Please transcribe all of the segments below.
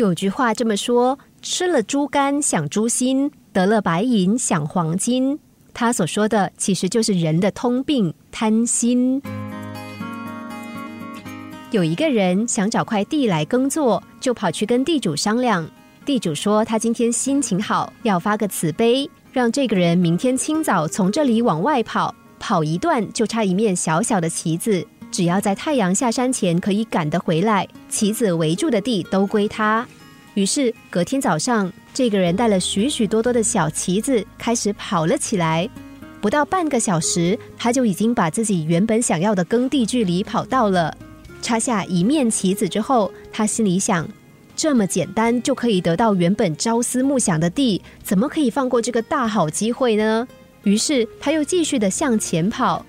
有句话这么说：“吃了猪肝想猪心，得了白银想黄金。”他所说的其实就是人的通病——贪心。有一个人想找块地来耕作，就跑去跟地主商量。地主说他今天心情好，要发个慈悲，让这个人明天清早从这里往外跑，跑一段就差一面小小的旗子。只要在太阳下山前可以赶得回来，棋子围住的地都归他。于是隔天早上，这个人带了许许多多的小旗子，开始跑了起来。不到半个小时，他就已经把自己原本想要的耕地距离跑到了。插下一面旗子之后，他心里想：这么简单就可以得到原本朝思暮想的地，怎么可以放过这个大好机会呢？于是他又继续的向前跑。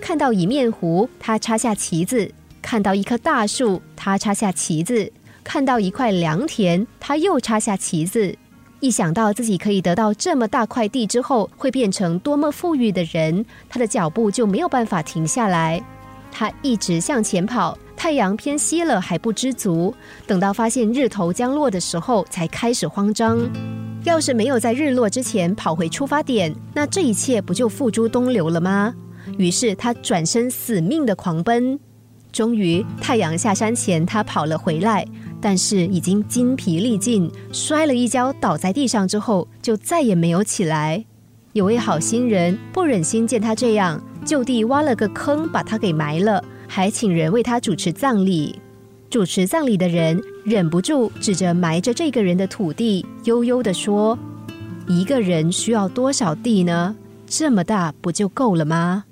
看到一面湖，他插下旗子；看到一棵大树，他插下旗子；看到一块良田，他又插下旗子。一想到自己可以得到这么大块地之后，会变成多么富裕的人，他的脚步就没有办法停下来。他一直向前跑，太阳偏西了还不知足，等到发现日头将落的时候，才开始慌张。要是没有在日落之前跑回出发点，那这一切不就付诸东流了吗？于是他转身死命的狂奔。终于太阳下山前，他跑了回来，但是已经筋疲力尽，摔了一跤倒在地上之后，就再也没有起来。有位好心人不忍心见他这样。就地挖了个坑，把他给埋了，还请人为他主持葬礼。主持葬礼的人忍不住指着埋着这个人的土地，悠悠地说：“一个人需要多少地呢？这么大不就够了吗？”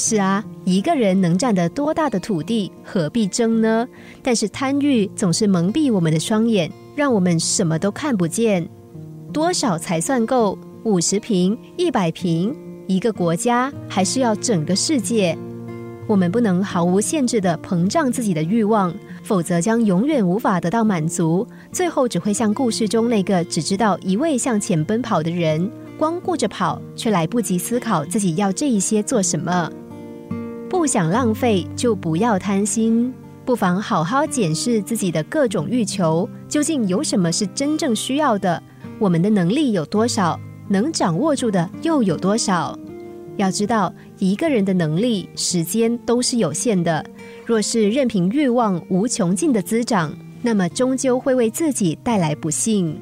是啊，一个人能占得多大的土地，何必争呢？但是贪欲总是蒙蔽我们的双眼，让我们什么都看不见。多少才算够？五十平、一百平，一个国家还是要整个世界？我们不能毫无限制的膨胀自己的欲望，否则将永远无法得到满足，最后只会像故事中那个只知道一味向前奔跑的人，光顾着跑，却来不及思考自己要这一些做什么。不想浪费，就不要贪心，不妨好好检视自己的各种欲求，究竟有什么是真正需要的？我们的能力有多少？能掌握住的又有多少？要知道，一个人的能力、时间都是有限的。若是任凭欲望无穷尽的滋长，那么终究会为自己带来不幸。